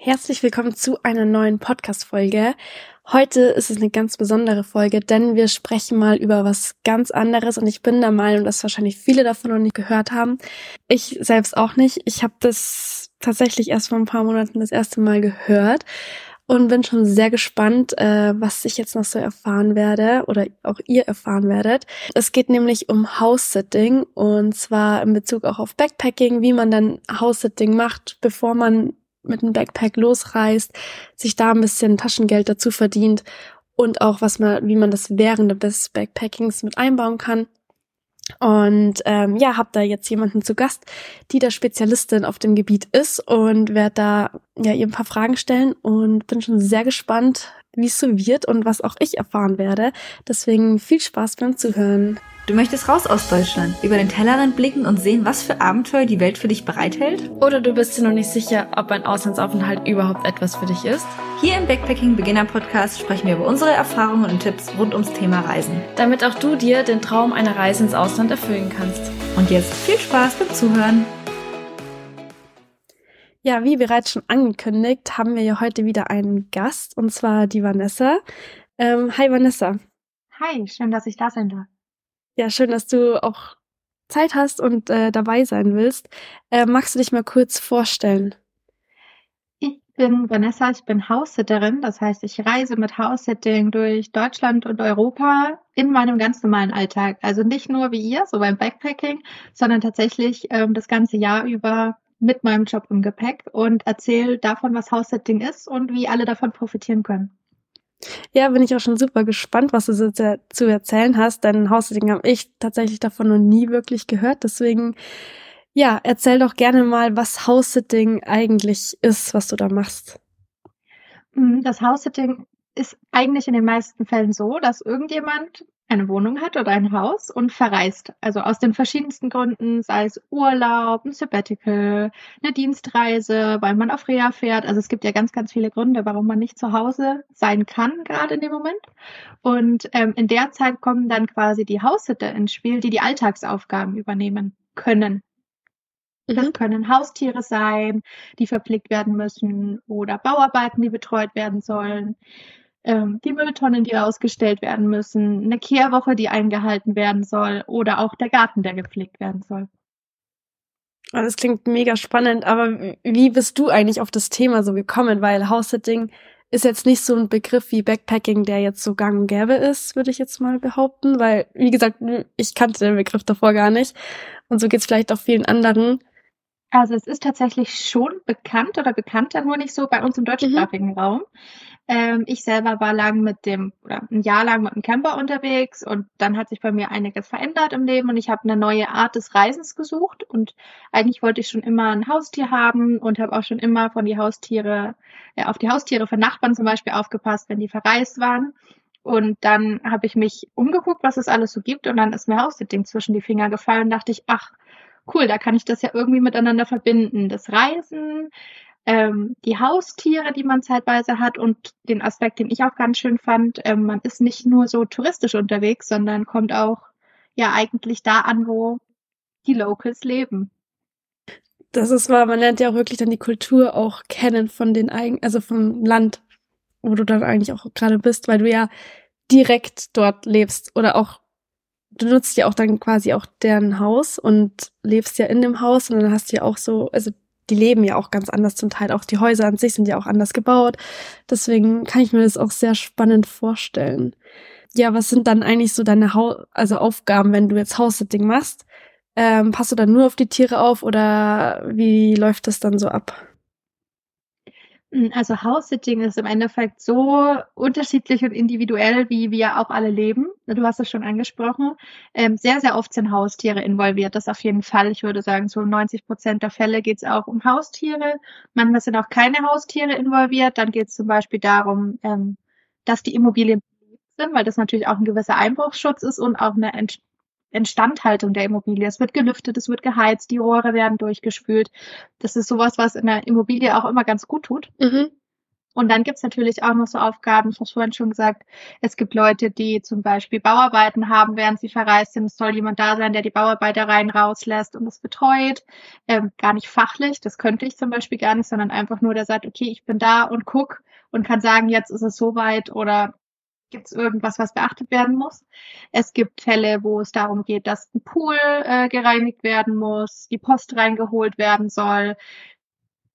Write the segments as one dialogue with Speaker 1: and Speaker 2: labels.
Speaker 1: Herzlich willkommen zu einer neuen Podcast-Folge. Heute ist es eine ganz besondere Folge, denn wir sprechen mal über was ganz anderes und ich bin der Meinung, dass wahrscheinlich viele davon noch nicht gehört haben. Ich selbst auch nicht. Ich habe das tatsächlich erst vor ein paar Monaten das erste Mal gehört und bin schon sehr gespannt, äh, was ich jetzt noch so erfahren werde oder auch ihr erfahren werdet. Es geht nämlich um House-Sitting und zwar in Bezug auch auf Backpacking, wie man dann House-Sitting macht, bevor man mit einem Backpack losreist, sich da ein bisschen Taschengeld dazu verdient und auch was man, wie man das während des Backpackings mit einbauen kann. Und ähm, ja, habe da jetzt jemanden zu Gast, die da Spezialistin auf dem Gebiet ist und werde da ja ihr ein paar Fragen stellen und bin schon sehr gespannt, wie es so wird und was auch ich erfahren werde. Deswegen viel Spaß beim Zuhören.
Speaker 2: Du möchtest raus aus Deutschland, über den Tellerrand blicken und sehen, was für Abenteuer die Welt für dich bereithält?
Speaker 1: Oder du bist dir noch nicht sicher, ob ein Auslandsaufenthalt überhaupt etwas für dich ist?
Speaker 2: Hier im Backpacking Beginner Podcast sprechen wir über unsere Erfahrungen und Tipps rund ums Thema Reisen.
Speaker 1: Damit auch du dir den Traum einer Reise ins Ausland erfüllen kannst.
Speaker 2: Und jetzt viel Spaß beim Zuhören.
Speaker 1: Ja, wie bereits schon angekündigt, haben wir ja heute wieder einen Gast, und zwar die Vanessa. Ähm, hi Vanessa.
Speaker 3: Hi, schön, dass ich da sein darf.
Speaker 1: Ja, schön, dass du auch Zeit hast und äh, dabei sein willst. Äh, magst du dich mal kurz vorstellen?
Speaker 3: Ich bin Vanessa, ich bin Haussitterin. Das heißt, ich reise mit House-Sitting durch Deutschland und Europa in meinem ganz normalen Alltag. Also nicht nur wie ihr, so beim Backpacking, sondern tatsächlich ähm, das ganze Jahr über mit meinem Job im Gepäck und erzähle davon, was House-Sitting ist und wie alle davon profitieren können.
Speaker 1: Ja, bin ich auch schon super gespannt, was du so zu erzählen hast, denn House-Sitting habe ich tatsächlich davon noch nie wirklich gehört. Deswegen, ja, erzähl doch gerne mal, was House-Sitting eigentlich ist, was du da machst.
Speaker 3: Mm, das House-Sitting ist eigentlich in den meisten Fällen so, dass irgendjemand eine Wohnung hat oder ein Haus und verreist. Also aus den verschiedensten Gründen, sei es Urlaub, ein Sabbatical, eine Dienstreise, weil man auf Reha fährt. Also es gibt ja ganz, ganz viele Gründe, warum man nicht zu Hause sein kann, gerade in dem Moment. Und ähm, in der Zeit kommen dann quasi die Haussitter ins Spiel, die die Alltagsaufgaben übernehmen können. Das mhm. können Haustiere sein, die verpflegt werden müssen oder Bauarbeiten, die betreut werden sollen ähm, die Mülltonnen, die ausgestellt werden müssen, eine Kehrwoche, die eingehalten werden soll oder auch der Garten, der gepflegt werden soll.
Speaker 1: Ah, das klingt mega spannend, aber wie bist du eigentlich auf das Thema so gekommen? Weil House-Sitting ist jetzt nicht so ein Begriff wie Backpacking, der jetzt so gang und gäbe ist, würde ich jetzt mal behaupten, weil, wie gesagt, ich kannte den Begriff davor gar nicht. Und so geht es vielleicht auch vielen anderen.
Speaker 3: Also es ist tatsächlich schon bekannt oder bekannter, nur nicht so bei uns im deutschsprachigen mhm. Raum. Ähm, ich selber war lang mit dem, oder ein Jahr lang mit dem Camper unterwegs und dann hat sich bei mir einiges verändert im Leben und ich habe eine neue Art des Reisens gesucht und eigentlich wollte ich schon immer ein Haustier haben und habe auch schon immer von die Haustiere, äh, auf die Haustiere von Nachbarn zum Beispiel aufgepasst, wenn die verreist waren. Und dann habe ich mich umgeguckt, was es alles so gibt und dann ist mir Haussitting zwischen die Finger gefallen und dachte ich, ach, cool, da kann ich das ja irgendwie miteinander verbinden. Das Reisen, ähm, die Haustiere, die man zeitweise hat und den Aspekt, den ich auch ganz schön fand, ähm, man ist nicht nur so touristisch unterwegs, sondern kommt auch ja eigentlich da an, wo die Locals leben.
Speaker 1: Das ist wahr, man lernt ja auch wirklich dann die Kultur auch kennen von den eigenen, also vom Land, wo du dann eigentlich auch gerade bist, weil du ja direkt dort lebst oder auch du nutzt ja auch dann quasi auch deren Haus und lebst ja in dem Haus und dann hast du ja auch so, also die leben ja auch ganz anders zum Teil. Auch die Häuser an sich sind ja auch anders gebaut. Deswegen kann ich mir das auch sehr spannend vorstellen. Ja, was sind dann eigentlich so deine Hau also Aufgaben, wenn du jetzt House-Sitting machst? Ähm, passt du dann nur auf die Tiere auf oder wie läuft das dann so ab?
Speaker 3: Hm, also House-Sitting ist im Endeffekt so unterschiedlich und individuell, wie wir auch alle leben. Du hast es schon angesprochen. Ähm, sehr, sehr oft sind Haustiere involviert. Das auf jeden Fall. Ich würde sagen, so 90 Prozent der Fälle geht es auch um Haustiere. Manchmal sind auch keine Haustiere involviert. Dann geht es zum Beispiel darum, ähm, dass die Immobilien sind, weil das natürlich auch ein gewisser Einbruchsschutz ist und auch eine Instandhaltung der Immobilie. Es wird gelüftet, es wird geheizt, die Rohre werden durchgespült. Das ist sowas, was in der Immobilie auch immer ganz gut tut. Mhm. Und dann gibt's natürlich auch noch so Aufgaben, ich habe vorhin schon gesagt, es gibt Leute, die zum Beispiel Bauarbeiten haben, während sie verreist sind. Es soll jemand da sein, der die Bauarbeiter rein rauslässt und es betreut. Ähm, gar nicht fachlich, das könnte ich zum Beispiel gar nicht, sondern einfach nur, der sagt, okay, ich bin da und guck und kann sagen, jetzt ist es soweit oder gibt es irgendwas, was beachtet werden muss. Es gibt Fälle, wo es darum geht, dass ein Pool äh, gereinigt werden muss, die Post reingeholt werden soll.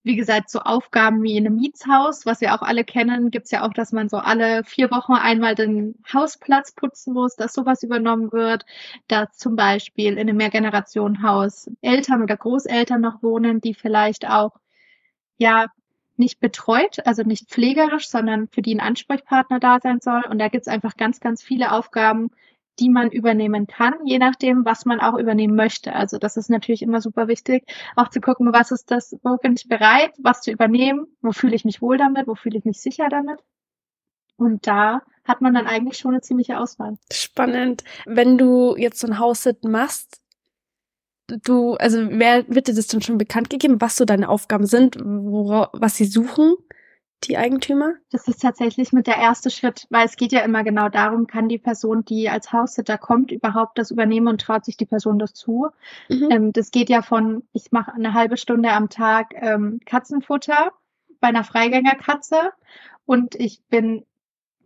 Speaker 3: Wie gesagt, so Aufgaben wie in einem Mietshaus, was wir auch alle kennen, gibt es ja auch, dass man so alle vier Wochen einmal den Hausplatz putzen muss, dass sowas übernommen wird, dass zum Beispiel in einem Mehrgenerationenhaus Eltern oder Großeltern noch wohnen, die vielleicht auch ja nicht betreut, also nicht pflegerisch, sondern für die ein Ansprechpartner da sein soll. Und da gibt es einfach ganz, ganz viele Aufgaben, die man übernehmen kann, je nachdem, was man auch übernehmen möchte. Also das ist natürlich immer super wichtig, auch zu gucken, was ist das, wo bin ich bereit, was zu übernehmen, wo fühle ich mich wohl damit, wo fühle ich mich sicher damit. Und da hat man dann eigentlich schon eine ziemliche Auswahl.
Speaker 1: Spannend. Wenn du jetzt so ein Haussit machst, du, also wer wird dir das denn schon bekannt gegeben, was so deine Aufgaben sind, wora, was sie suchen, die Eigentümer?
Speaker 3: Das ist tatsächlich mit der erste Schritt, weil es geht ja immer genau darum, kann die Person, die als Haussitter kommt, überhaupt das übernehmen und traut sich die Person das zu. Mhm. Ähm, das geht ja von, ich mache eine halbe Stunde am Tag ähm, Katzenfutter bei einer Freigängerkatze und ich bin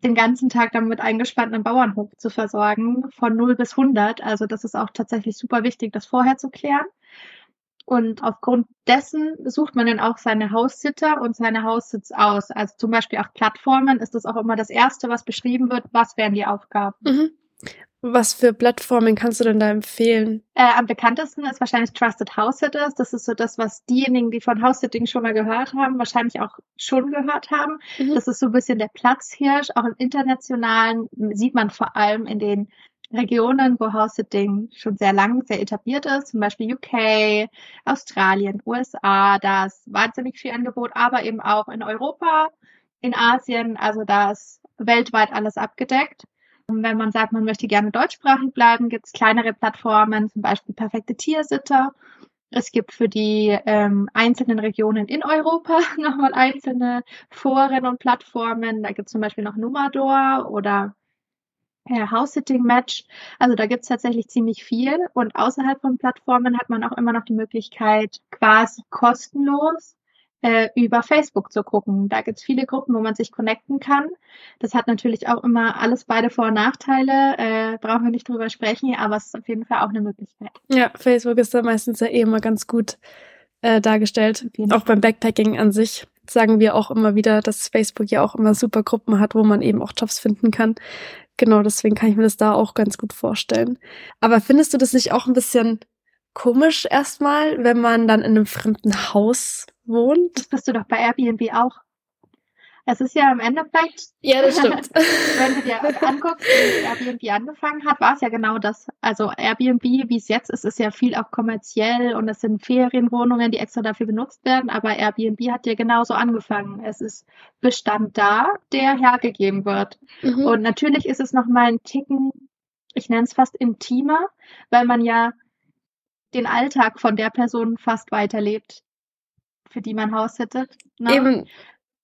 Speaker 3: den ganzen Tag damit eingespannt, einen Bauernhof zu versorgen, von 0 bis 100. Also das ist auch tatsächlich super wichtig, das vorher zu klären. Und aufgrund dessen sucht man dann auch seine Haussitter und seine Haussitz aus. Also zum Beispiel auf Plattformen ist das auch immer das Erste, was beschrieben wird, was wären die Aufgaben.
Speaker 1: Mhm. Was für Plattformen kannst du denn da empfehlen?
Speaker 3: Äh, am bekanntesten ist wahrscheinlich Trusted House Sitters. Das ist so das, was diejenigen, die von House Sitting schon mal gehört haben, wahrscheinlich auch schon gehört haben. Mhm. Das ist so ein bisschen der Platzhirsch. Auch im internationalen sieht man vor allem in den Regionen, wo House Sitting schon sehr lang, sehr etabliert ist, zum Beispiel UK, Australien, USA, da ist wahnsinnig viel Angebot, aber eben auch in Europa, in Asien, also da ist weltweit alles abgedeckt. Wenn man sagt, man möchte gerne deutschsprachig bleiben, gibt es kleinere Plattformen, zum Beispiel perfekte Tiersitter. Es gibt für die ähm, einzelnen Regionen in Europa nochmal einzelne Foren und Plattformen. Da gibt es zum Beispiel noch Numador oder äh, House-Sitting Match. Also da gibt es tatsächlich ziemlich viel. Und außerhalb von Plattformen hat man auch immer noch die Möglichkeit, quasi kostenlos äh, über Facebook zu gucken. Da gibt es viele Gruppen, wo man sich connecten kann. Das hat natürlich auch immer alles beide Vor- und Nachteile. Äh, brauchen wir nicht drüber sprechen, aber es ist auf jeden Fall auch eine Möglichkeit.
Speaker 1: Ja, Facebook ist da meistens ja eh immer ganz gut äh, dargestellt. Auch beim Backpacking an sich sagen wir auch immer wieder, dass Facebook ja auch immer super Gruppen hat, wo man eben auch Jobs finden kann. Genau, deswegen kann ich mir das da auch ganz gut vorstellen. Aber findest du das nicht auch ein bisschen komisch erstmal, wenn man dann in einem fremden Haus wohnt.
Speaker 3: Das bist du doch bei Airbnb auch. Es ist ja im Endeffekt.
Speaker 1: Ja, das stimmt.
Speaker 3: wenn du dir anguckst, wie Airbnb angefangen hat, war es ja genau das. Also Airbnb, wie es jetzt ist, ist ja viel auch kommerziell und es sind Ferienwohnungen, die extra dafür benutzt werden. Aber Airbnb hat ja genauso angefangen. Es ist Bestand da, der hergegeben wird. Mhm. Und natürlich ist es nochmal ein Ticken, ich nenne es fast intimer, weil man ja den Alltag von der Person fast weiterlebt für die man Haus hätte.
Speaker 1: Ne? Eben,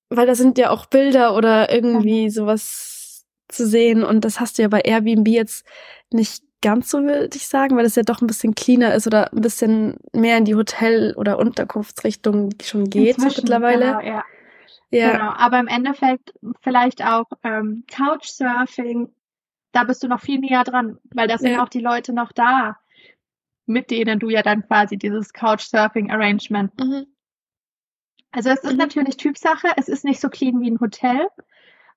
Speaker 1: weil da sind ja auch Bilder oder irgendwie ja. sowas zu sehen und das hast du ja bei Airbnb jetzt nicht ganz so, würde ich sagen, weil es ja doch ein bisschen cleaner ist oder ein bisschen mehr in die Hotel- oder Unterkunftsrichtung schon geht Inzwischen, mittlerweile.
Speaker 3: Genau, ja. ja. Genau, aber im Endeffekt vielleicht auch ähm, Couchsurfing, da bist du noch viel näher dran, weil da sind ja. auch die Leute noch da, mit denen du ja dann quasi dieses Couchsurfing-Arrangement mhm. Also es ist mhm. natürlich Typsache. Es ist nicht so clean wie ein Hotel.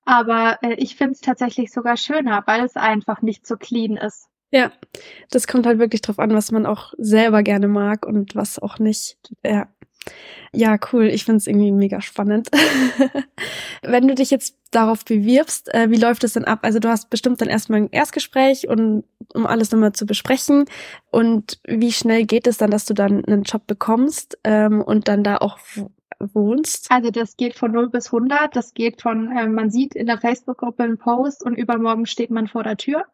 Speaker 3: Aber äh, ich finde es tatsächlich sogar schöner, weil es einfach nicht so clean ist.
Speaker 1: Ja, das kommt halt wirklich drauf an, was man auch selber gerne mag und was auch nicht. Ja. Ja, cool. Ich finde es irgendwie mega spannend. Wenn du dich jetzt darauf bewirbst, äh, wie läuft es denn ab? Also du hast bestimmt dann erstmal ein Erstgespräch und um alles nochmal zu besprechen. Und wie schnell geht es dann, dass du dann einen Job bekommst ähm, und dann da auch wohnst?
Speaker 3: Also das geht von 0 bis 100. Das geht von, äh, man sieht in der Facebook-Gruppe einen Post und übermorgen steht man vor der Tür.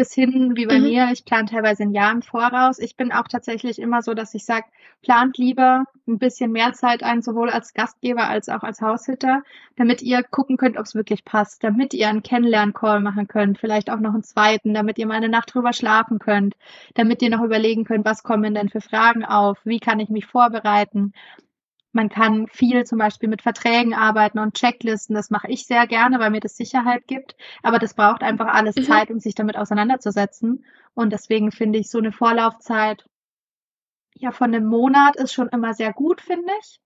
Speaker 3: Bis hin wie bei
Speaker 1: Mhm.
Speaker 3: mir. Ich plane teilweise ein Jahr im Voraus. Ich bin auch tatsächlich immer so, dass ich sage, plant lieber ein bisschen mehr Zeit ein, sowohl als Gastgeber als auch als Haussitter, damit ihr gucken könnt, ob es wirklich passt, damit ihr einen Kennenlern-Call machen könnt, vielleicht auch noch einen zweiten, damit ihr mal eine Nacht drüber schlafen könnt, damit ihr noch überlegen könnt, was kommen denn für Fragen auf, wie kann ich mich vorbereiten. Man kann viel zum Beispiel mit Verträgen arbeiten und Checklisten. Das mache ich sehr gerne, weil mir das Sicherheit gibt. Aber das braucht einfach alles
Speaker 1: Mhm.
Speaker 3: Zeit, um sich damit auseinanderzusetzen. Und deswegen finde ich so eine Vorlaufzeit ja von einem Monat ist schon immer sehr gut, finde ich.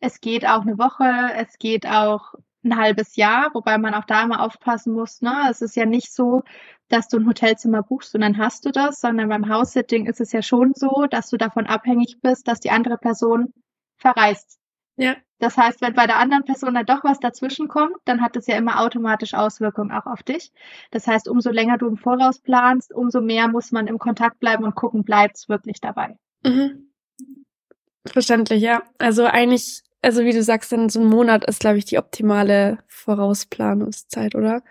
Speaker 3: Es geht auch eine Woche, es geht auch ein halbes Jahr, wobei man auch da immer aufpassen muss. Ne? Es ist ja nicht so, dass du ein Hotelzimmer buchst und dann hast du das, sondern beim House-Sitting ist es ja schon so, dass du davon abhängig bist, dass die andere Person verreist.
Speaker 1: Ja.
Speaker 3: Das heißt, wenn bei der anderen Person dann doch was dazwischen kommt, dann hat es ja immer automatisch Auswirkungen auch auf dich. Das heißt, umso länger du im Voraus planst, umso mehr muss man im Kontakt bleiben und gucken, bleibt es wirklich dabei.
Speaker 1: Mhm. Verständlich, ja. Also eigentlich, also wie du sagst, dann so ein Monat ist, glaube ich, die optimale Vorausplanungszeit, oder?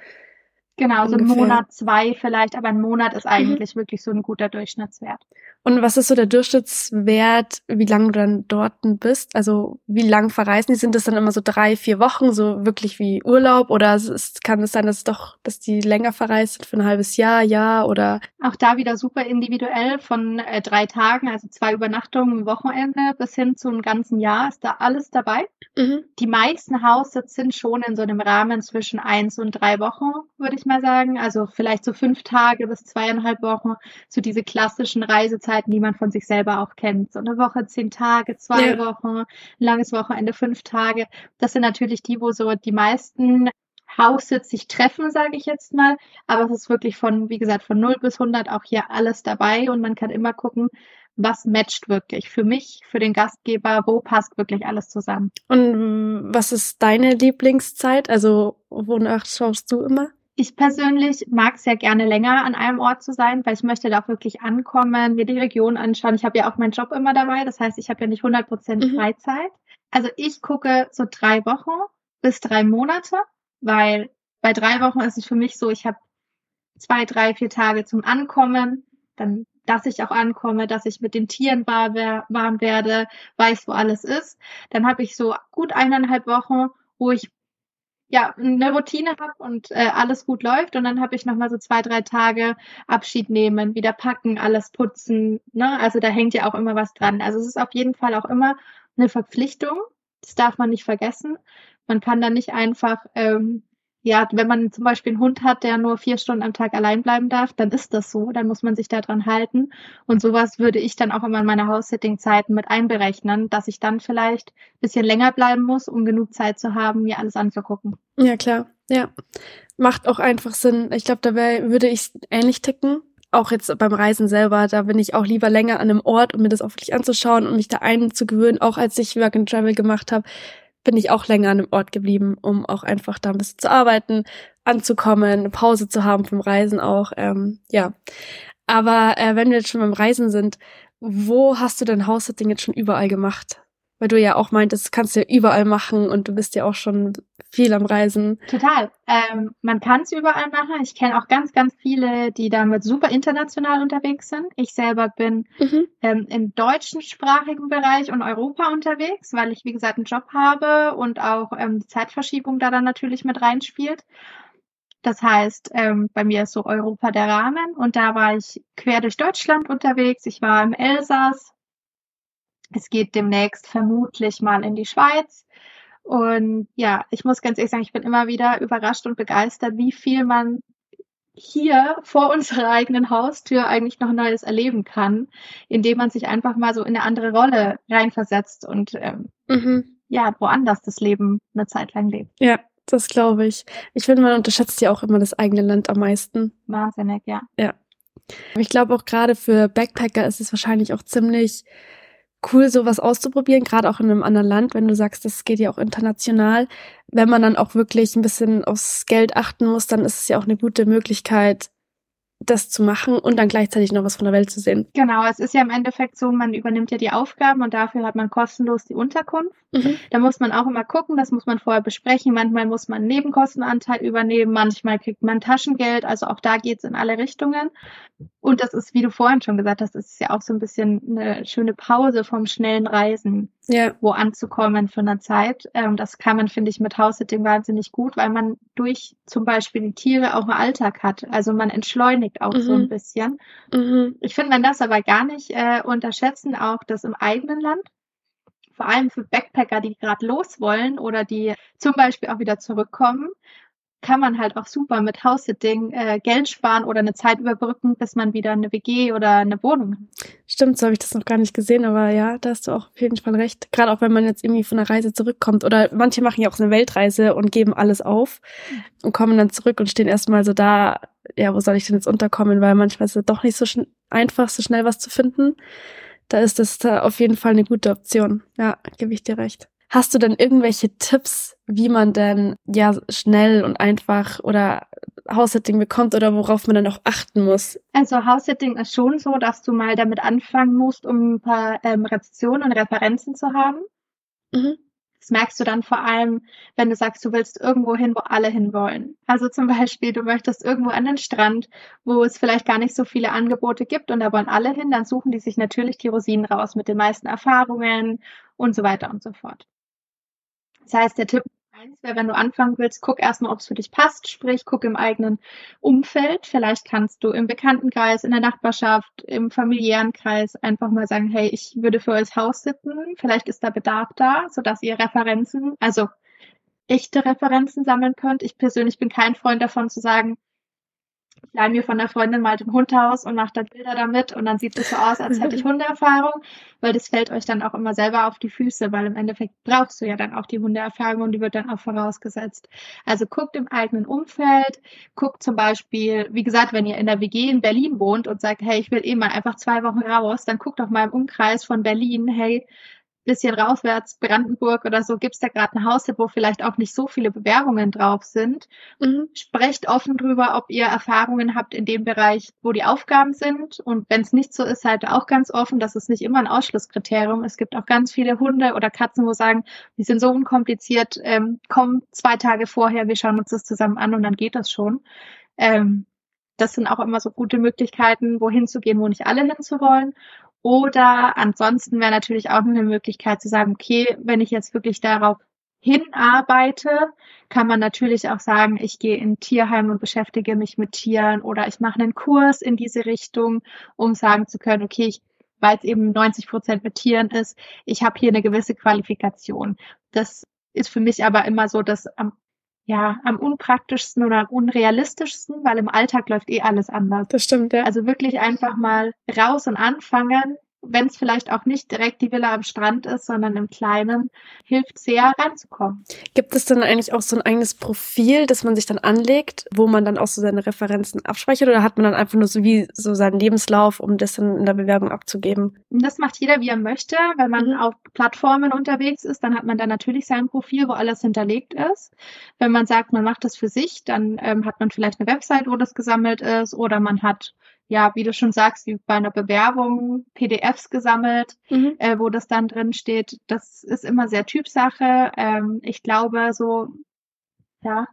Speaker 3: Genau, so ein. Monat, zwei vielleicht, aber ein Monat ist eigentlich wirklich so ein guter Durchschnittswert.
Speaker 1: Und was ist so der Durchschnittswert, wie lange du dann dort bist? Also wie lang verreisen die? Sind das dann immer so drei, vier Wochen, so wirklich wie Urlaub? Oder ist, kann es sein, dass es doch, dass die länger verreist sind für ein halbes Jahr, Jahr oder?
Speaker 3: Auch da wieder super individuell von äh, drei Tagen, also zwei Übernachtungen am Wochenende bis hin zu einem ganzen Jahr ist da alles dabei.
Speaker 1: Mhm.
Speaker 3: Die meisten Haussitz sind schon in so einem Rahmen zwischen eins und drei Wochen, würde ich mal sagen. Also vielleicht so fünf Tage bis zweieinhalb Wochen, so diese klassischen Reisezeiten, die man von sich selber auch kennt. So eine Woche, zehn Tage, zwei
Speaker 1: Ja.
Speaker 3: Wochen, ein langes Wochenende, fünf Tage. Das sind natürlich die, wo so die meisten Haussitz sich treffen, sage ich jetzt mal. Aber es ist wirklich von, wie gesagt, von 0 bis 100 auch hier alles dabei und man kann immer gucken, was matcht wirklich für mich, für den Gastgeber, wo passt wirklich alles zusammen.
Speaker 1: Und was ist deine Lieblingszeit? Also wonach schaust du immer?
Speaker 3: Ich persönlich mag es ja gerne länger an einem Ort zu sein, weil ich möchte da auch wirklich ankommen, mir die Region anschauen. Ich habe ja auch meinen Job immer dabei, das heißt, ich habe ja nicht 100 Prozent
Speaker 1: Mhm.
Speaker 3: Freizeit. Also ich gucke so drei Wochen bis drei Monate, weil bei drei Wochen ist es für mich so, ich habe zwei, drei, vier Tage zum Ankommen, dann, dass ich auch ankomme, dass ich mit den Tieren warm werde, weiß, wo alles ist. Dann habe ich so gut eineinhalb Wochen, wo ich ja eine Routine habe und äh, alles gut läuft und dann habe ich noch mal so zwei drei Tage Abschied nehmen wieder packen alles putzen ne? Also da hängt ja auch immer was dran. Also es ist auf jeden Fall auch immer eine Verpflichtung. Das darf man nicht vergessen. Man kann da nicht einfach ähm, ja wenn man zum Beispiel einen Hund hat der nur vier Stunden am Tag allein bleiben darf dann ist das so dann muss man sich daran halten und sowas würde ich dann auch immer in meine House-Sitting-Zeiten mit einberechnen dass ich dann vielleicht ein bisschen länger bleiben muss um genug Zeit zu haben mir alles anzugucken
Speaker 1: Ja, klar. Ja. Macht auch einfach Sinn. Ich glaube, da wär, würde ich ähnlich ticken. Auch jetzt beim Reisen selber, da bin ich auch lieber länger an einem Ort, um mir das auch wirklich anzuschauen und mich da einzugewöhnen. Auch als ich Work and Travel gemacht habe, bin ich auch länger an einem Ort geblieben, um auch einfach da ein bisschen zu arbeiten, anzukommen, eine Pause zu haben vom Reisen auch. Ähm, ja. Aber äh, wenn wir jetzt schon beim Reisen sind, wo hast du dein House-Sitting jetzt schon überall gemacht? Weil du ja auch meintest, das kannst du ja überall machen und du bist ja auch schon viel am Reisen.
Speaker 3: Total. Ähm, man kann es überall machen. Ich kenne auch ganz, ganz viele, die damit super international unterwegs sind. Ich selber bin
Speaker 1: Mhm.
Speaker 3: ähm, im deutschen sprachigen Bereich und Europa unterwegs, weil ich, wie gesagt, einen Job habe und auch ähm, die Zeitverschiebung da dann natürlich mit reinspielt. Das heißt, ähm, bei mir ist so Europa der Rahmen und da war ich quer durch Deutschland unterwegs. Ich war im Elsass. Es geht demnächst vermutlich mal in die Schweiz. Und ja, ich muss ganz ehrlich sagen, ich bin immer wieder überrascht und begeistert, wie viel man hier vor unserer eigenen Haustür eigentlich noch Neues erleben kann, indem man sich einfach mal so in eine andere Rolle reinversetzt und ähm,
Speaker 1: Mhm.
Speaker 3: ja, woanders das Leben eine Zeit lang lebt.
Speaker 1: Ja, das glaube ich. Ich finde, man unterschätzt ja auch immer das eigene Land am meisten.
Speaker 3: Wahnsinnig, ja.
Speaker 1: Ich glaube auch gerade für Backpacker ist es wahrscheinlich auch ziemlich cool, sowas auszuprobieren, gerade auch in einem anderen Land, wenn du sagst, das geht ja auch international. Wenn man dann auch wirklich ein bisschen aufs Geld achten muss, dann ist es ja auch eine gute Möglichkeit, das zu machen und dann gleichzeitig noch was von der Welt zu sehen.
Speaker 3: Genau, es ist ja im Endeffekt so, man übernimmt ja die Aufgaben und dafür hat man kostenlos die Unterkunft. Mhm. Da muss man auch immer gucken, das muss man vorher besprechen. Manchmal muss man einen Nebenkostenanteil übernehmen, manchmal kriegt man Taschengeld, also auch da geht's in alle Richtungen. Und das ist, wie du vorhin schon gesagt hast, das ist ja auch so ein bisschen eine schöne Pause vom schnellen Reisen, ja. wo anzukommen für eine Zeit. Ähm, das kann man, finde ich, mit House-Sitting wahnsinnig gut, weil man durch zum Beispiel die Tiere auch einen Alltag hat. Also man entschleunigt auch mhm. so ein mhm. bisschen. Mhm. Ich finde man das aber gar nicht äh, unterschätzen, auch das im eigenen Land vor allem für Backpacker, die gerade los wollen oder die zum Beispiel auch wieder zurückkommen, kann man halt auch super mit House-Sitting äh, Geld sparen oder eine Zeit überbrücken, bis man wieder eine WG oder eine Wohnung hat.
Speaker 1: Stimmt, so habe ich das noch gar nicht gesehen, aber ja, da hast du auch auf jeden Fall recht. Gerade auch wenn man jetzt irgendwie von einer Reise zurückkommt oder manche machen ja auch eine Weltreise und geben alles auf und kommen dann zurück und stehen erstmal so da, ja, wo soll ich denn jetzt unterkommen, weil manchmal ist es doch nicht so einfach, so schnell was zu finden da ist das da auf jeden Fall eine gute Option. Ja, gebe ich dir recht. Hast du denn irgendwelche Tipps, wie man denn ja schnell und einfach oder House-Sitting bekommt oder worauf man dann auch achten muss?
Speaker 3: Also House-Sitting ist schon so, dass du mal damit anfangen musst, um ein paar ähm, Rezeptionen und Referenzen zu haben. Mhm. Das merkst du dann vor allem, wenn du sagst, du willst irgendwo hin, wo alle hinwollen. Also zum Beispiel, du möchtest irgendwo an den Strand, wo es vielleicht gar nicht so viele Angebote gibt und da wollen alle hin, dann suchen die sich natürlich die Rosinen raus mit den meisten Erfahrungen und so weiter und so fort. Das heißt, der Tipp eins wäre, wenn du anfangen willst, guck erstmal, ob es für dich passt. Sprich, guck im eigenen Umfeld. Vielleicht kannst du im Bekanntenkreis, in der Nachbarschaft, im familiären Kreis einfach mal sagen, hey, ich würde für euch Haus sitzen. Vielleicht ist da Bedarf da, sodass ihr Referenzen, also echte Referenzen sammeln könnt. Ich persönlich bin kein Freund davon zu sagen, ich leihe mir von der Freundin mal den Hund aus und mache dann Bilder damit und dann sieht es so aus, als hätte ich Hundeerfahrung, weil das fällt euch dann auch immer selber auf die Füße, weil im Endeffekt brauchst du ja dann auch die Hundeerfahrung und die wird dann auch vorausgesetzt. Also guckt im eigenen Umfeld, guckt zum Beispiel, wie gesagt, wenn ihr in der WG in Berlin wohnt und sagt, hey, ich will eh mal einfach zwei Wochen raus, dann guckt doch mal im Umkreis von Berlin, hey, bisschen rauswärts, Brandenburg oder so, gibt's da gerade ein Haus, wo vielleicht auch nicht so viele Bewerbungen drauf sind. Mhm. Sprecht offen drüber, ob ihr Erfahrungen habt in dem Bereich, wo die Aufgaben sind. Und wenn es nicht so ist, seid auch ganz offen. Das ist nicht immer ein Ausschlusskriterium. Es gibt auch ganz viele Hunde oder Katzen, wo sagen, die sind so unkompliziert, ähm, komm zwei Tage vorher, wir schauen uns das zusammen an und dann geht das schon. Ähm, das sind auch immer so gute Möglichkeiten, wohin zu gehen, wo nicht alle hinzuwollen. Oder ansonsten wäre natürlich auch eine Möglichkeit zu sagen, okay, wenn ich jetzt wirklich darauf hinarbeite, kann man natürlich auch sagen, ich gehe in Tierheim und beschäftige mich mit Tieren oder ich mache einen Kurs in diese Richtung, um sagen zu können, okay, ich, weil es eben 90 Prozent mit Tieren ist, ich habe hier eine gewisse Qualifikation. Das ist für mich aber immer so das am ja, am unpraktischsten oder am unrealistischsten, weil im Alltag läuft eh alles anders.
Speaker 1: Das stimmt, ja.
Speaker 3: Also wirklich einfach mal raus und anfangen, wenn es vielleicht auch nicht direkt die Villa am Strand ist, sondern im Kleinen, hilft sehr reinzukommen.
Speaker 1: Gibt es dann eigentlich auch so ein eigenes Profil, das man sich dann anlegt, wo man dann auch so seine Referenzen abspeichert oder hat man dann einfach nur so wie so seinen Lebenslauf, um das dann in der Bewerbung abzugeben?
Speaker 3: Das macht jeder, wie er möchte. Wenn man mhm. auf Plattformen unterwegs ist, dann hat man da natürlich sein Profil, wo alles hinterlegt ist. Wenn man sagt, man macht das für sich, dann ähm, hat man vielleicht eine Website, wo das gesammelt ist oder man hat ja, wie du schon sagst, wie bei einer Bewerbung PDFs gesammelt, mhm. äh, wo das dann drin steht. Das ist immer sehr Typsache. Ähm, ich glaube, so, ja,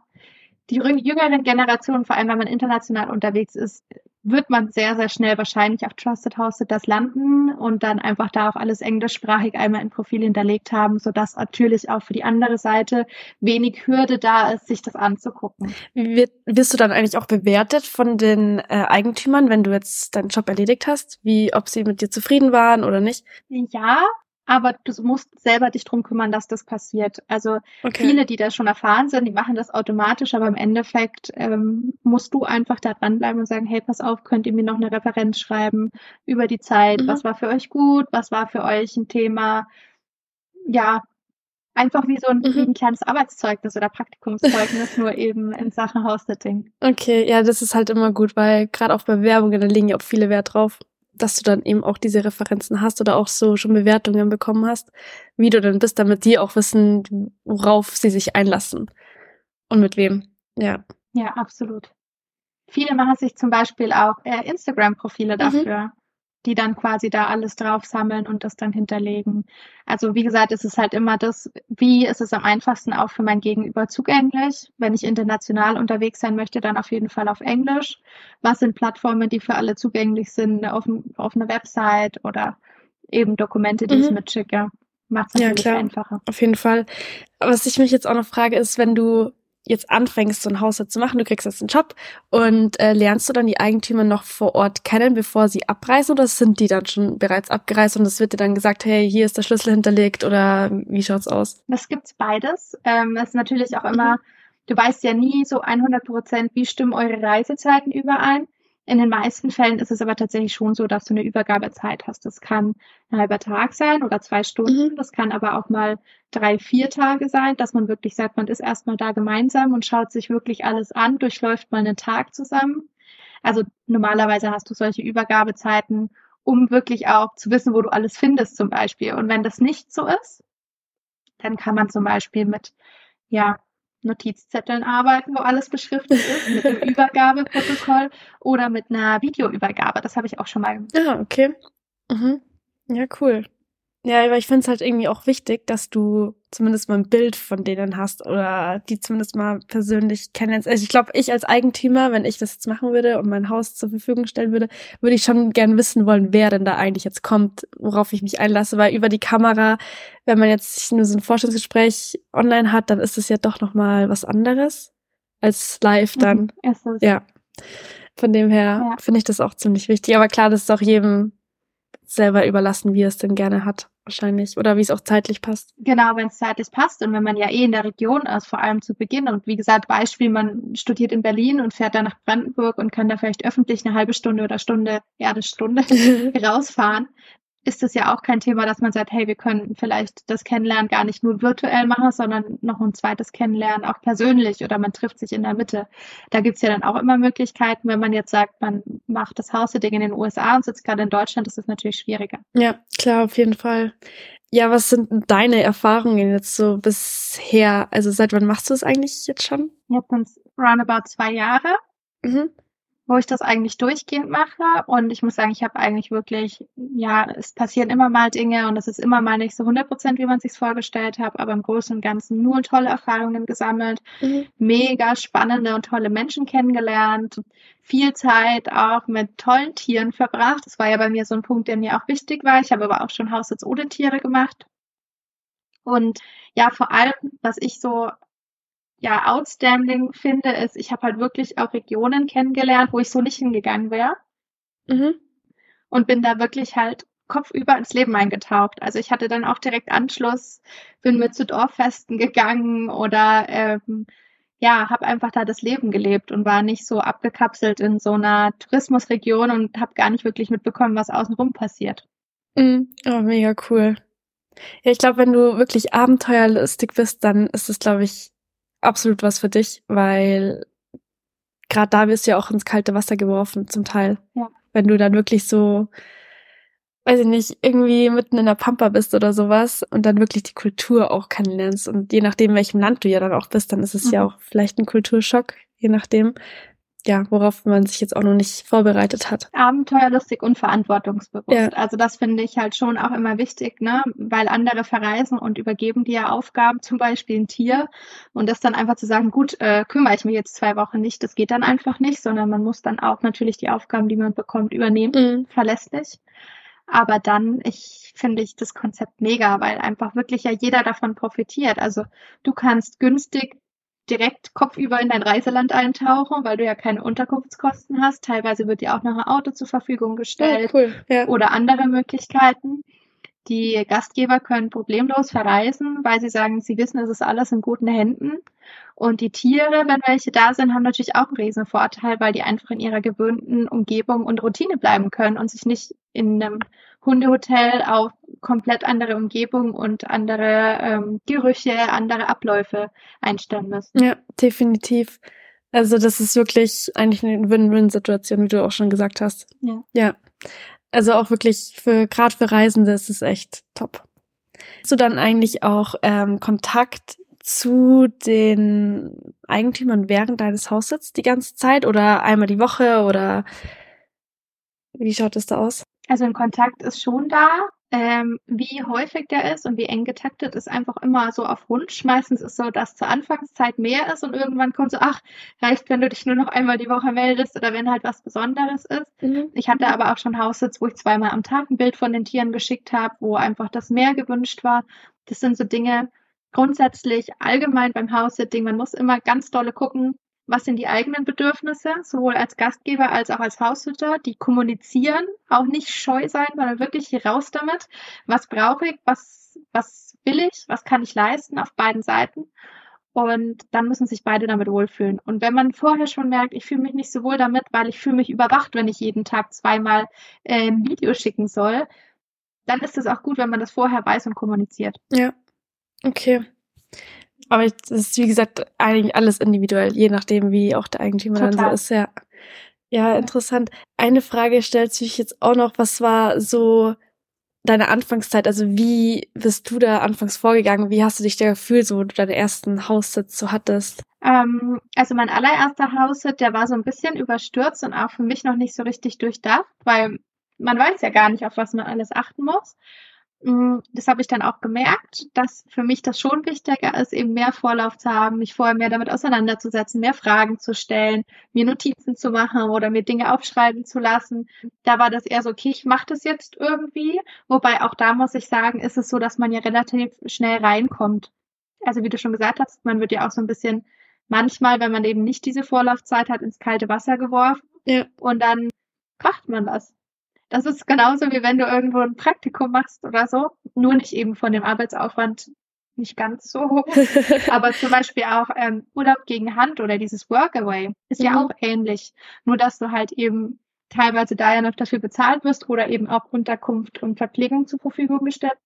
Speaker 3: die jüngeren Generationen, vor allem wenn man international unterwegs ist, wird man sehr, sehr schnell wahrscheinlich auf Trusted Hosted das landen und dann einfach da auch alles englischsprachig einmal im Profil hinterlegt haben, sodass natürlich auch für die andere Seite wenig Hürde da ist, sich das anzugucken.
Speaker 1: Wie wirst du dann eigentlich auch bewertet von den äh, Eigentümern, wenn du jetzt deinen Job erledigt hast, wie ob sie mit dir zufrieden waren oder nicht?
Speaker 3: Ja, aber du musst selber dich drum kümmern, dass das passiert. Also okay. viele, die das schon erfahren sind, die machen das automatisch, aber im Endeffekt ähm, musst du einfach da dranbleiben und sagen, hey, pass auf, könnt ihr mir noch eine Referenz schreiben über die Zeit, mhm. was war für euch gut, was war für euch ein Thema, ja, einfach wie so ein, mhm. wie ein kleines Arbeitszeugnis oder Praktikumszeugnis, nur eben in Sachen House-Sitting.
Speaker 1: Okay, ja, das ist halt immer gut, weil gerade auf Bewerbungen, da legen ja auch viele Wert drauf dass du dann eben auch diese Referenzen hast oder auch so schon Bewertungen bekommen hast, wie du denn bist, damit die auch wissen, worauf sie sich einlassen und mit wem. Ja.
Speaker 3: Ja, absolut. Viele machen sich zum Beispiel auch äh, Instagram-Profile dafür. Mhm die dann quasi da alles drauf sammeln und das dann hinterlegen. Also wie gesagt, es ist halt immer das, wie ist es am einfachsten auch für mein Gegenüber zugänglich. Wenn ich international unterwegs sein möchte, dann auf jeden Fall auf Englisch. Was sind Plattformen, die für alle zugänglich sind, auf, auf einer Website oder eben Dokumente, die mhm. ich mitschicke. Macht es natürlich ja, einfacher.
Speaker 1: Auf jeden Fall. Was ich mich jetzt auch noch frage, ist, wenn du jetzt anfängst, so ein Haus zu machen, du kriegst jetzt einen Job und äh, lernst du dann die Eigentümer noch vor Ort kennen, bevor sie abreisen oder sind die dann schon bereits abgereist und es wird dir dann gesagt, hey, hier ist der Schlüssel hinterlegt oder wie schaut's aus?
Speaker 3: Das gibt's beides. Ähm, es ist natürlich auch immer, du weißt ja nie so 100 Prozent, wie stimmen eure Reisezeiten überein. In den meisten Fällen ist es aber tatsächlich schon so, dass du eine Übergabezeit hast. Das kann ein halber Tag sein oder zwei Stunden. Mhm. Das kann aber auch mal drei, vier Tage sein, dass man wirklich sagt, man ist erstmal da gemeinsam und schaut sich wirklich alles an, durchläuft mal einen Tag zusammen. Also normalerweise hast du solche Übergabezeiten, um wirklich auch zu wissen, wo du alles findest zum Beispiel. Und wenn das nicht so ist, dann kann man zum Beispiel mit ja, Notizzetteln arbeiten, wo alles beschriftet ist, mit dem Übergabeprotokoll oder mit einer Videoübergabe. Das habe ich auch schon mal
Speaker 1: gemacht. Ja, okay. Mhm. Ja, cool. Ja, aber ich finde es halt irgendwie auch wichtig, dass du zumindest mal ein Bild von denen hast oder die zumindest mal persönlich kennenlernst. Also ich glaube, ich als Eigentümer, wenn ich das jetzt machen würde und mein Haus zur Verfügung stellen würde, würde ich schon gern wissen wollen, wer denn da eigentlich jetzt kommt, worauf ich mich einlasse, weil über die Kamera, wenn man jetzt nur so ein Forschungsgespräch online hat, dann ist es ja doch noch mal was anderes als live dann. Mhm, ja. Von dem her ja. finde ich das auch ziemlich wichtig. Aber klar, das ist auch jedem selber überlassen, wie er es denn gerne hat, wahrscheinlich. Oder wie es auch zeitlich passt.
Speaker 3: Genau, wenn es zeitlich passt und wenn man ja eh in der Region ist, vor allem zu Beginn. Und wie gesagt, Beispiel, man studiert in Berlin und fährt dann nach Brandenburg und kann da vielleicht öffentlich eine halbe Stunde oder Stunde, ja, eine Stunde rausfahren ist es ja auch kein Thema, dass man sagt, hey, wir können vielleicht das Kennenlernen gar nicht nur virtuell machen, sondern noch ein zweites Kennenlernen auch persönlich oder man trifft sich in der Mitte. Da gibt's ja dann auch immer Möglichkeiten, wenn man jetzt sagt, man macht das Haus-Ding in den USA und sitzt gerade in Deutschland, ist es natürlich schwieriger.
Speaker 1: Ja, klar, auf jeden Fall. Ja, was sind deine Erfahrungen jetzt so bisher? Also seit wann machst du es eigentlich jetzt schon?
Speaker 3: Jetzt sind es roundabout zwei Jahre. Mhm wo ich das eigentlich durchgehend mache. Und ich muss sagen, ich habe eigentlich wirklich, ja, es passieren immer mal Dinge und es ist immer mal nicht so 100 Prozent, wie man sich vorgestellt hat, aber im Großen und Ganzen nur tolle Erfahrungen gesammelt, mhm. mega spannende und tolle Menschen kennengelernt, viel Zeit auch mit tollen Tieren verbracht. Das war ja bei mir so ein Punkt, der mir auch wichtig war. Ich habe aber auch schon Haushalts ohne Tiere gemacht. Und ja, vor allem, was ich so ja outstanding finde, ist, ich habe halt wirklich auch Regionen kennengelernt, wo ich so nicht hingegangen wäre. Mhm. Und bin da wirklich halt kopfüber ins Leben eingetaucht. Also ich hatte dann auch direkt Anschluss, bin mit zu Dorffesten gegangen oder ähm, ja, habe einfach da das Leben gelebt und war nicht so abgekapselt in so einer Tourismusregion und habe gar nicht wirklich mitbekommen, was außenrum passiert.
Speaker 1: Mhm. Oh, mega cool. Ja, ich glaube, wenn du wirklich abenteuerlustig bist, dann ist es, glaube ich, absolut was für dich, weil gerade da wirst du ja auch ins kalte Wasser geworfen, zum Teil. Ja. Wenn du dann wirklich so, weiß ich nicht, irgendwie mitten in der Pampa bist oder sowas und dann wirklich die Kultur auch kennenlernst. Und je nachdem, welchem Land du ja dann auch bist, dann ist es mhm. ja auch vielleicht ein Kulturschock, je nachdem ja, worauf man sich jetzt auch noch nicht vorbereitet hat.
Speaker 3: Abenteuerlustig und verantwortungsbewusst. Ja. Also das finde ich halt schon auch immer wichtig, ne? Weil andere verreisen und übergeben dir Aufgaben, zum Beispiel ein Tier. Und das dann einfach zu sagen, gut, äh, kümmere ich mich jetzt zwei Wochen nicht, das geht dann einfach nicht, sondern man muss dann auch natürlich die Aufgaben, die man bekommt, übernehmen, mhm. verlässlich. Aber dann, ich finde ich das Konzept mega, weil einfach wirklich ja jeder davon profitiert. Also du kannst günstig direkt kopfüber in dein Reiseland eintauchen, weil du ja keine Unterkunftskosten hast. Teilweise wird dir auch noch ein Auto zur Verfügung gestellt
Speaker 1: ja, cool. ja.
Speaker 3: oder andere Möglichkeiten. Die Gastgeber können problemlos verreisen, weil sie sagen, sie wissen, es ist alles in guten Händen. Und die Tiere, wenn welche da sind, haben natürlich auch einen riesen Vorteil, weil die einfach in ihrer gewöhnten Umgebung und Routine bleiben können und sich nicht in einem Hundehotel auf komplett andere Umgebung und andere ähm, Gerüche, andere Abläufe einstellen müssen.
Speaker 1: Ja, definitiv. Also das ist wirklich eigentlich eine Win-Win-Situation, wie du auch schon gesagt hast.
Speaker 3: Ja.
Speaker 1: Ja. Also auch wirklich für gerade für Reisende ist es echt top. Hast du dann eigentlich auch ähm, Kontakt zu den Eigentümern während deines Haussitzes die ganze Zeit oder einmal die Woche oder wie schaut es da aus?
Speaker 3: Also ein Kontakt ist schon da. Ähm, wie häufig der ist und wie eng getaktet ist einfach immer so auf Wunsch. Meistens ist so, dass zur Anfangszeit mehr ist und irgendwann kommt so, ach, reicht, wenn du dich nur noch einmal die Woche meldest oder wenn halt was Besonderes ist. Mhm. Ich hatte aber auch schon Haussitz, wo ich zweimal am Tag ein Bild von den Tieren geschickt habe, wo einfach das mehr gewünscht war. Das sind so Dinge, grundsätzlich allgemein beim House-Sitting, man muss immer ganz dolle gucken, was sind die eigenen Bedürfnisse, sowohl als Gastgeber als auch als Haushüter, die kommunizieren, auch nicht scheu sein, sondern wirklich raus damit. Was brauche ich, was, was will ich, was kann ich leisten auf beiden Seiten? Und dann müssen sich beide damit wohlfühlen. Und wenn man vorher schon merkt, ich fühle mich nicht so wohl damit, weil ich fühle mich überwacht, wenn ich jeden Tag zweimal äh, ein Video schicken soll, dann ist es auch gut, wenn man das vorher weiß und kommuniziert.
Speaker 1: Ja. Okay. Aber es ist, wie gesagt, eigentlich alles individuell, je nachdem, wie auch der Eigentümer Total. dann so ist. Ja. ja, interessant. Eine Frage stellt sich jetzt auch noch, was war so deine Anfangszeit? Also wie bist du da anfangs vorgegangen? Wie hast du dich da gefühlt, so wo du deinen ersten Haussitz so hattest?
Speaker 3: Ähm, also mein allererster Haussitz, der war so ein bisschen überstürzt und auch für mich noch nicht so richtig durchdacht, weil man weiß ja gar nicht, auf was man alles achten muss. Mm, das habe ich dann auch gemerkt, dass für mich das schon wichtiger ist, eben mehr Vorlauf zu haben, mich vorher mehr damit auseinanderzusetzen, mehr Fragen zu stellen, mir Notizen zu machen oder mir Dinge aufschreiben zu lassen. Da war das eher so, okay, ich mache das jetzt irgendwie. Wobei auch da muss ich sagen, ist es so, dass man ja relativ schnell reinkommt. Also wie du schon gesagt hast, man wird ja auch so ein bisschen manchmal, wenn man eben nicht diese Vorlaufzeit hat, ins kalte Wasser geworfen. Ja. Und dann macht man das. Das ist genauso wie wenn du irgendwo ein Praktikum machst oder so. Nur nicht eben von dem Arbeitsaufwand nicht ganz so hoch. Aber zum Beispiel auch ähm, Urlaub gegen Hand oder dieses Workaway ist mhm. ja auch ähnlich. Nur dass du halt eben teilweise da ja noch dafür bezahlt wirst oder eben auch Unterkunft und Verpflegung zur Verfügung gestellt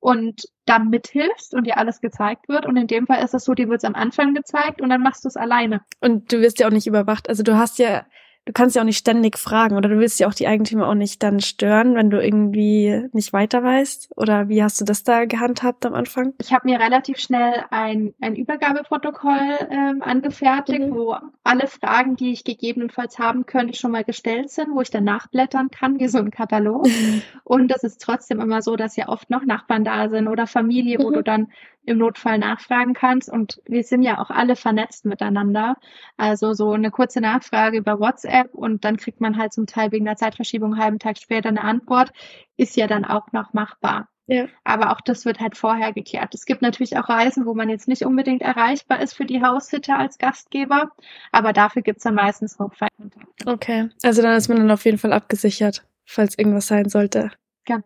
Speaker 3: und dann mithilfst und dir alles gezeigt wird. Und in dem Fall ist es so, dir wird es am Anfang gezeigt und dann machst du es alleine.
Speaker 1: Und du wirst ja auch nicht überwacht. Also du hast ja du kannst ja auch nicht ständig fragen oder du willst ja auch die Eigentümer auch nicht dann stören, wenn du irgendwie nicht weiter weißt. Oder wie hast du das da gehandhabt am Anfang?
Speaker 3: Ich habe mir relativ schnell ein, ein Übergabeprotokoll ähm, angefertigt, mhm. wo alle Fragen, die ich gegebenenfalls haben könnte, schon mal gestellt sind, wo ich dann nachblättern kann, wie so ein Katalog. Mhm. Und das ist trotzdem immer so, dass ja oft noch Nachbarn da sind oder Familie, wo mhm. du dann im Notfall nachfragen kannst. Und wir sind ja auch alle vernetzt miteinander. Also so eine kurze Nachfrage über WhatsApp und dann kriegt man halt zum Teil wegen der Zeitverschiebung einen halben Tag später eine Antwort, ist ja dann auch noch machbar. Ja. Aber auch das wird halt vorher geklärt. Es gibt natürlich auch Reisen, wo man jetzt nicht unbedingt erreichbar ist für die Haussitter als Gastgeber, aber dafür gibt's dann meistens Notfallkontakte.
Speaker 1: Okay, also dann ist man dann auf jeden Fall abgesichert, falls irgendwas sein sollte.
Speaker 3: Ja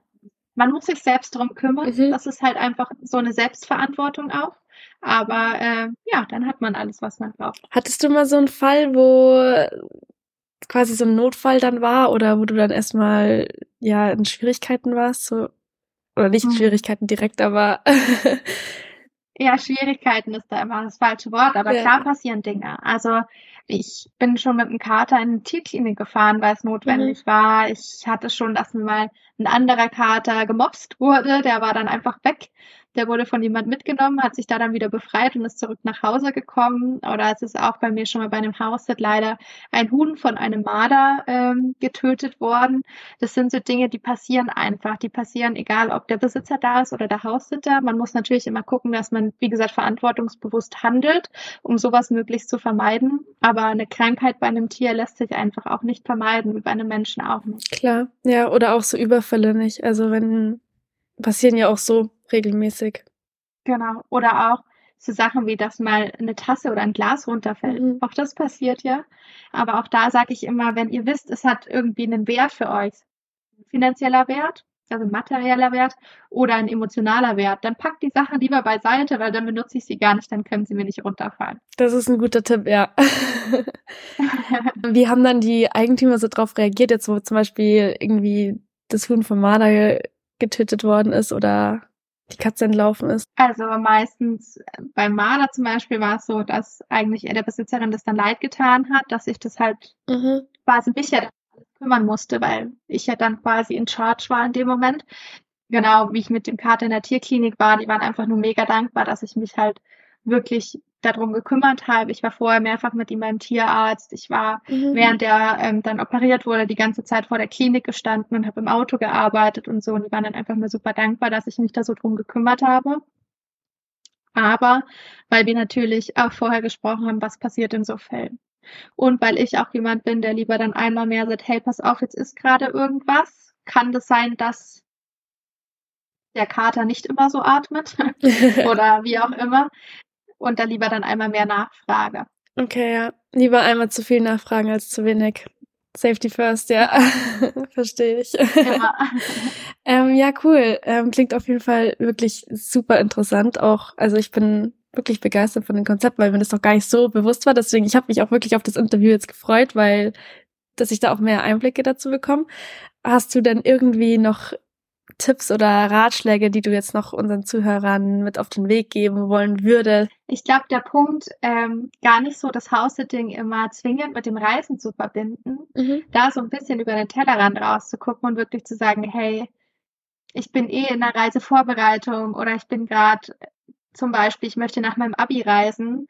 Speaker 3: man muss sich selbst darum kümmern. Mhm. Das ist halt einfach so eine Selbstverantwortung auch. Aber äh, ja, dann hat man alles, was man braucht.
Speaker 1: Hattest du mal so einen Fall, wo quasi so ein Notfall dann war oder wo du dann erstmal ja in Schwierigkeiten warst? So, oder nicht in mhm. Schwierigkeiten direkt, aber
Speaker 3: ja, Schwierigkeiten ist da immer das falsche Wort, aber ja. klar passieren Dinge. Also ich bin schon mit dem Kater in eine Tierklinik gefahren, weil es notwendig mhm. war. Ich hatte schon, dass mir mal ein anderer Kater gemobst wurde, der war dann einfach weg. Der wurde von jemand mitgenommen, hat sich da dann wieder befreit und ist zurück nach Hause gekommen. Oder es ist auch bei mir schon mal bei einem Hausset leider ein Huhn von einem Marder ähm, getötet worden. Das sind so Dinge, die passieren einfach. Die passieren, egal ob der Besitzer da ist oder der Haussitter. Man muss natürlich immer gucken, dass man, wie gesagt, verantwortungsbewusst handelt, um sowas möglichst zu vermeiden. Aber eine Krankheit bei einem Tier lässt sich einfach auch nicht vermeiden, wie bei einem Menschen auch nicht.
Speaker 1: Klar, ja, oder auch so Überfälle nicht. Also wenn passieren ja auch so regelmäßig.
Speaker 3: Genau. Oder auch so Sachen wie, dass mal eine Tasse oder ein Glas runterfällt. Mhm. Auch das passiert ja. Aber auch da sage ich immer, wenn ihr wisst, es hat irgendwie einen Wert für euch, finanzieller Wert, also materieller Wert oder ein emotionaler Wert, dann packt die Sachen lieber beiseite, weil dann benutze ich sie gar nicht, dann können sie mir nicht runterfallen.
Speaker 1: Das ist ein guter Tipp, ja. Wie haben dann die Eigentümer so drauf reagiert, jetzt wo zum Beispiel irgendwie das Huhn von Marder getötet worden ist oder die Katze entlaufen ist?
Speaker 3: Also meistens äh, beim Marder zum Beispiel war es so, dass eigentlich er der Besitzerin das dann leid getan hat, dass ich das halt mhm. quasi mich ja kümmern musste, weil ich ja dann quasi in Charge war in dem Moment. genau, wie ich mit dem Kater in der Tierklinik war, die waren einfach nur mega dankbar, dass ich mich halt wirklich darum gekümmert habe. Ich war vorher mehrfach mit ihm beim Tierarzt. Ich war, mhm. während er ähm, dann operiert wurde, die ganze Zeit vor der Klinik gestanden und habe im Auto gearbeitet und so. Und die waren dann einfach nur super dankbar, dass ich mich da so drum gekümmert habe. Aber weil wir natürlich auch vorher gesprochen haben, was passiert in so Fällen. Und weil ich auch jemand bin, der lieber dann einmal mehr sagt, hey, pass auf, jetzt ist gerade irgendwas. Kann das sein, dass der Kater nicht immer so atmet oder wie auch immer und da lieber dann einmal mehr nachfrage.
Speaker 1: Okay, ja. Lieber einmal zu viel nachfragen als zu wenig. Safety first, ja. Verstehe ich. Ja. ähm, ja, cool. Ähm, klingt auf jeden Fall wirklich super interessant. Auch, also ich bin wirklich begeistert von dem Konzept, weil mir das noch gar nicht so bewusst war. Deswegen, ich habe mich auch wirklich auf das Interview jetzt gefreut, weil dass ich da auch mehr Einblicke dazu bekomme. Hast du denn irgendwie noch Tipps oder Ratschläge, die du jetzt noch unseren Zuhörern mit auf den Weg geben wollen würdest?
Speaker 3: Ich glaube, der Punkt, ähm, gar nicht so das House-Sitting immer zwingend mit dem Reisen zu verbinden, mhm. da so ein bisschen über den Tellerrand rauszugucken und wirklich zu sagen, hey, ich bin eh in der Reisevorbereitung oder ich bin gerade zum Beispiel, ich möchte nach meinem Abi reisen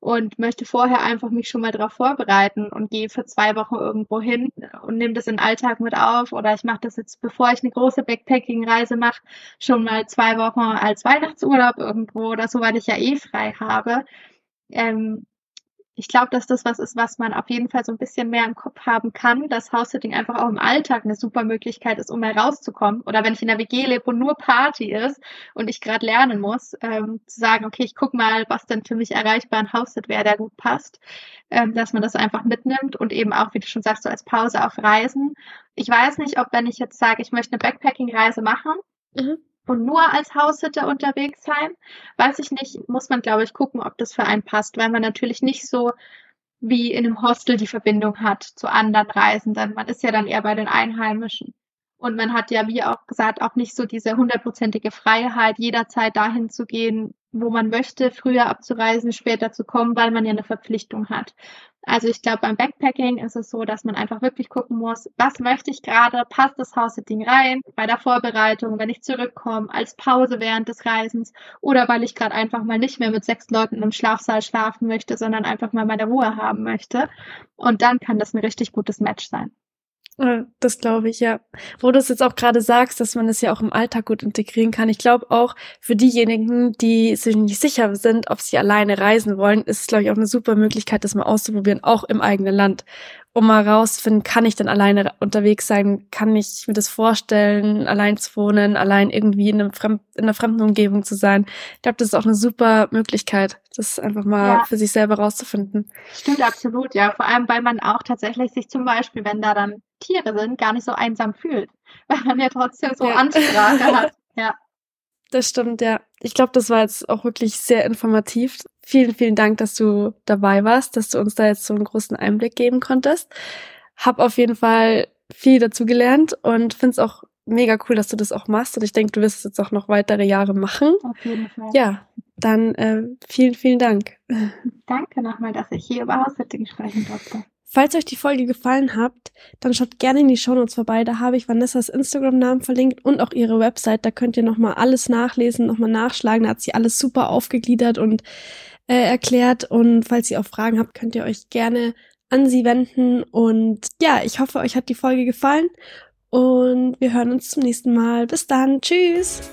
Speaker 3: und möchte vorher einfach mich schon mal darauf vorbereiten und gehe für zwei Wochen irgendwo hin und nehme das in den Alltag mit auf oder ich mache das jetzt, bevor ich eine große Backpacking-Reise mache, schon mal zwei Wochen als Weihnachtsurlaub irgendwo oder so, weil ich ja eh frei habe. Ähm, ich glaube, dass das was ist, was man auf jeden Fall so ein bisschen mehr im Kopf haben kann, dass House-Sitting einfach auch im Alltag eine super Möglichkeit ist, um herauszukommen. Oder wenn ich in der WG lebe und nur Party ist und ich gerade lernen muss, ähm, zu sagen, okay, ich guck mal, was denn für mich erreichbar ein House-Sit wäre, der gut passt, ähm, dass man das einfach mitnimmt und eben auch, wie du schon sagst, so als Pause auf Reisen. Ich weiß nicht, ob wenn ich jetzt sage, ich möchte eine Backpacking-Reise machen, mhm und nur als Haussitter unterwegs sein. Weiß ich nicht, muss man, glaube ich, gucken, ob das für einen passt, weil man natürlich nicht so wie in einem Hostel die Verbindung hat zu anderen Reisenden. Man ist ja dann eher bei den Einheimischen. Und man hat ja, wie auch gesagt, auch nicht so diese hundertprozentige Freiheit, jederzeit dahin zu gehen, wo man möchte, früher abzureisen, später zu kommen, weil man ja eine Verpflichtung hat. Also ich glaube, beim Backpacking ist es so, dass man einfach wirklich gucken muss, was möchte ich gerade, passt das House-Sitting rein, bei der Vorbereitung, wenn ich zurückkomme, als Pause während des Reisens oder weil ich gerade einfach mal nicht mehr mit sechs Leuten im Schlafsaal schlafen möchte, sondern einfach mal meine Ruhe haben möchte. Und dann kann das ein richtig gutes Match sein.
Speaker 1: Das glaube ich, ja. Wo du es jetzt auch gerade sagst, dass man es ja auch im Alltag gut integrieren kann. Ich glaube auch für diejenigen, die sich nicht sicher sind, ob sie alleine reisen wollen, ist es, glaube ich, auch eine super Möglichkeit, das mal auszuprobieren, auch im eigenen Land um mal rauszufinden, kann ich denn alleine unterwegs sein? Kann ich mir das vorstellen, allein zu wohnen, allein irgendwie in, einem Fremd in einer fremden Umgebung zu sein? Ich glaube, das ist auch eine super Möglichkeit, das einfach mal ja. für sich selber rauszufinden.
Speaker 3: Stimmt absolut, ja. Vor allem, weil man auch tatsächlich sich zum Beispiel, wenn da dann Tiere sind, gar nicht so einsam fühlt. Weil man ja trotzdem so ja. Ansprache hat. Ja.
Speaker 1: Das stimmt, ja. Ich glaube, das war jetzt auch wirklich sehr informativ. Vielen, vielen Dank, dass du dabei warst, dass du uns da jetzt so einen großen Einblick geben konntest. Hab auf jeden Fall viel dazu gelernt und finde es auch mega cool, dass du das auch machst. Und ich denke, du wirst es jetzt auch noch weitere Jahre machen.
Speaker 3: Auf jeden Fall.
Speaker 1: Ja, dann äh, vielen, vielen Dank.
Speaker 3: Danke nochmal, dass ich hier über Haussetting sprechen durfte.
Speaker 1: Falls euch die Folge gefallen hat, dann schaut gerne in die Shownotes vorbei. Da habe ich Vanessas Instagram-Namen verlinkt und auch ihre Website. Da könnt ihr nochmal alles nachlesen, nochmal nachschlagen. Da hat sie alles super aufgegliedert und äh, erklärt. Und falls ihr auch Fragen habt, könnt ihr euch gerne an sie wenden. Und ja, ich hoffe, euch hat die Folge gefallen. Und wir hören uns zum nächsten Mal. Bis dann. Tschüss.